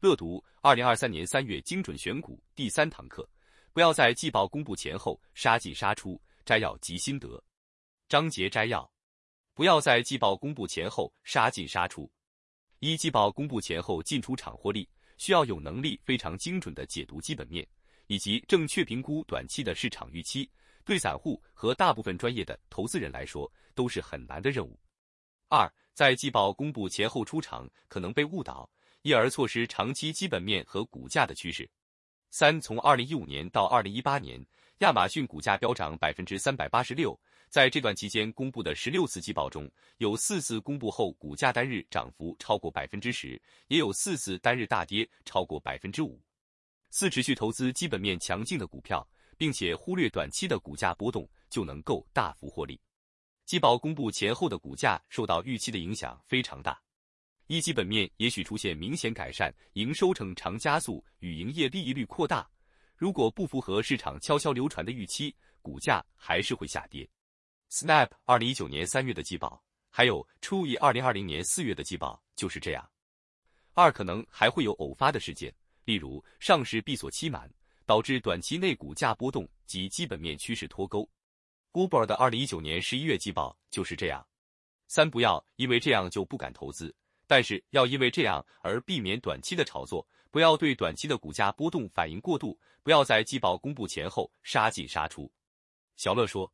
乐读二零二三年三月精准选股第三堂课，不要在季报公布前后杀进杀出。摘要及心得。章节摘要：不要在季报公布前后杀进杀出。一季报公布前后进出场获利，需要有能力非常精准的解读基本面，以及正确评估短期的市场预期。对散户和大部分专业的投资人来说，都是很难的任务。二，在季报公布前后出场可能被误导，因而错失长期基本面和股价的趋势。三，从二零一五年到二零一八年，亚马逊股价飙涨百分之三百八十六，在这段期间公布的十六次季报中，有四次公布后股价单日涨幅超过百分之十，也有四次单日大跌超过百分之五。四，持续投资基本面强劲的股票。并且忽略短期的股价波动，就能够大幅获利。季报公布前后的股价受到预期的影响非常大。一基本面也许出现明显改善，营收成长加速与营业利益率扩大。如果不符合市场悄悄流传的预期，股价还是会下跌。Snap 二零一九年三月的季报，还有 True 二零二零年四月的季报就是这样。二可能还会有偶发的事件，例如上市闭锁期满。导致短期内股价波动及基本面趋势脱钩。Uber 的二零一九年十一月季报就是这样。三不要因为这样就不敢投资，但是要因为这样而避免短期的炒作，不要对短期的股价波动反应过度，不要在季报公布前后杀进杀出。小乐说，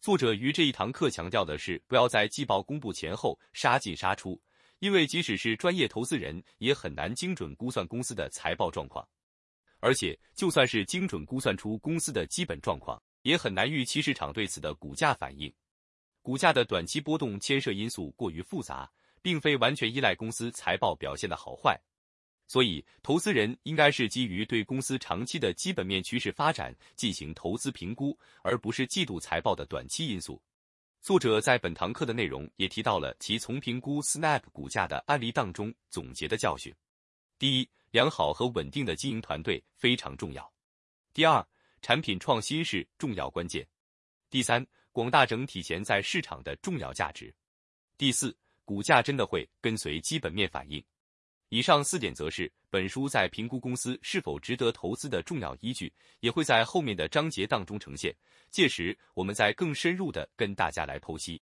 作者于这一堂课强调的是不要在季报公布前后杀进杀出，因为即使是专业投资人也很难精准估算公司的财报状况。而且，就算是精准估算出公司的基本状况，也很难预期市场对此的股价反应。股价的短期波动牵涉因素过于复杂，并非完全依赖公司财报表现的好坏。所以，投资人应该是基于对公司长期的基本面趋势发展进行投资评估，而不是季度财报的短期因素。作者在本堂课的内容也提到了其从评估 Snap 股价的案例当中总结的教训。第一。良好和稳定的经营团队非常重要。第二，产品创新是重要关键。第三，广大整体潜在市场的重要价值。第四，股价真的会跟随基本面反应。以上四点则是本书在评估公司是否值得投资的重要依据，也会在后面的章节当中呈现。届时，我们再更深入的跟大家来剖析。